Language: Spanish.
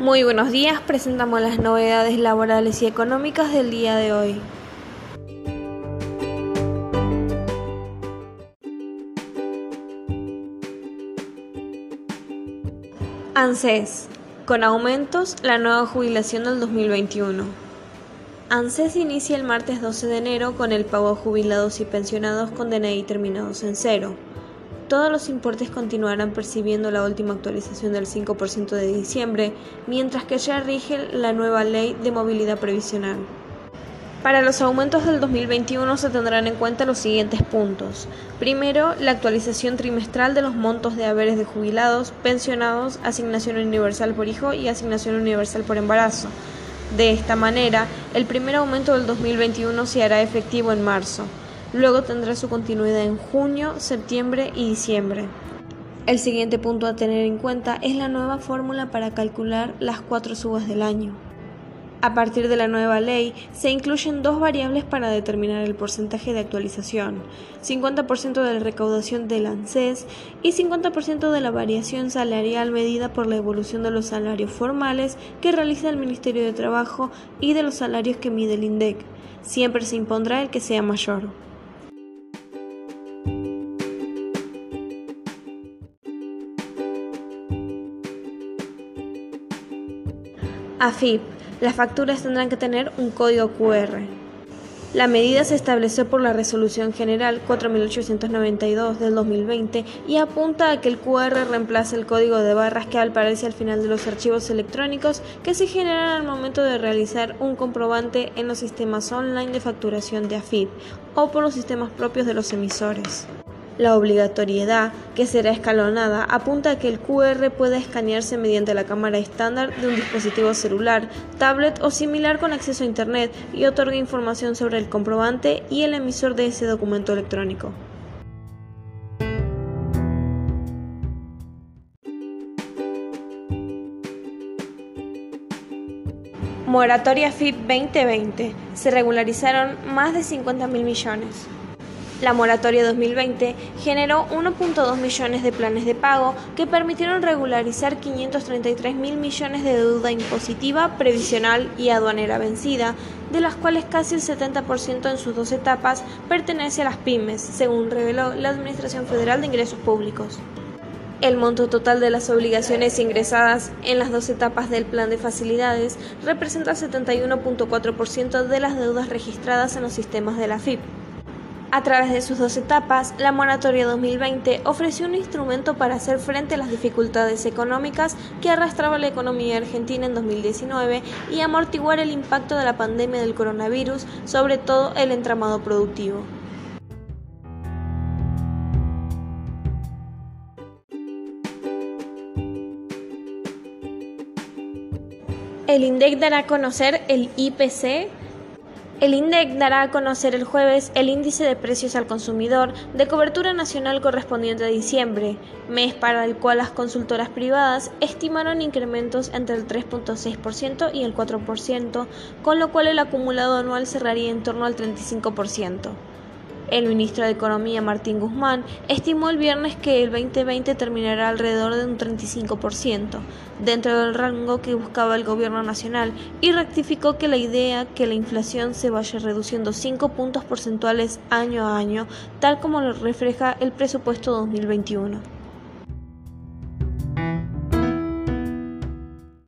Muy buenos días, presentamos las novedades laborales y económicas del día de hoy. ANSES, con aumentos, la nueva jubilación del 2021. ANSES inicia el martes 12 de enero con el pago a jubilados y pensionados con DNI terminados en cero todos los importes continuarán percibiendo la última actualización del 5% de diciembre, mientras que ya rige la nueva ley de movilidad previsional. Para los aumentos del 2021 se tendrán en cuenta los siguientes puntos. Primero, la actualización trimestral de los montos de haberes de jubilados, pensionados, asignación universal por hijo y asignación universal por embarazo. De esta manera, el primer aumento del 2021 se hará efectivo en marzo. Luego tendrá su continuidad en junio, septiembre y diciembre. El siguiente punto a tener en cuenta es la nueva fórmula para calcular las cuatro subas del año. A partir de la nueva ley, se incluyen dos variables para determinar el porcentaje de actualización, 50% de la recaudación del ANSES y 50% de la variación salarial medida por la evolución de los salarios formales que realiza el Ministerio de Trabajo y de los salarios que mide el INDEC. Siempre se impondrá el que sea mayor. AFIP. Las facturas tendrán que tener un código QR. La medida se estableció por la Resolución General 4892 del 2020 y apunta a que el QR reemplace el código de barras que aparece al final de los archivos electrónicos que se generan al momento de realizar un comprobante en los sistemas online de facturación de AFIP o por los sistemas propios de los emisores. La obligatoriedad, que será escalonada, apunta a que el QR pueda escanearse mediante la cámara estándar de un dispositivo celular, tablet o similar con acceso a Internet y otorga información sobre el comprobante y el emisor de ese documento electrónico. Moratoria FIP 2020. Se regularizaron más de 50 mil millones. La moratoria 2020 generó 1.2 millones de planes de pago que permitieron regularizar 533 mil millones de deuda impositiva, previsional y aduanera vencida, de las cuales casi el 70% en sus dos etapas pertenece a las pymes, según reveló la Administración Federal de Ingresos Públicos. El monto total de las obligaciones ingresadas en las dos etapas del plan de facilidades representa el 71.4% de las deudas registradas en los sistemas de la FIP. A través de sus dos etapas, la Moratoria 2020 ofreció un instrumento para hacer frente a las dificultades económicas que arrastraba la economía argentina en 2019 y amortiguar el impacto de la pandemia del coronavirus sobre todo el entramado productivo. El INDEC dará a conocer el IPC el INDEC dará a conocer el jueves el índice de precios al consumidor de cobertura nacional correspondiente a diciembre, mes para el cual las consultoras privadas estimaron incrementos entre el 3.6% y el 4%, con lo cual el acumulado anual cerraría en torno al 35%. El ministro de Economía, Martín Guzmán, estimó el viernes que el 2020 terminará alrededor de un 35%, dentro del rango que buscaba el gobierno nacional, y rectificó que la idea que la inflación se vaya reduciendo 5 puntos porcentuales año a año, tal como lo refleja el presupuesto 2021.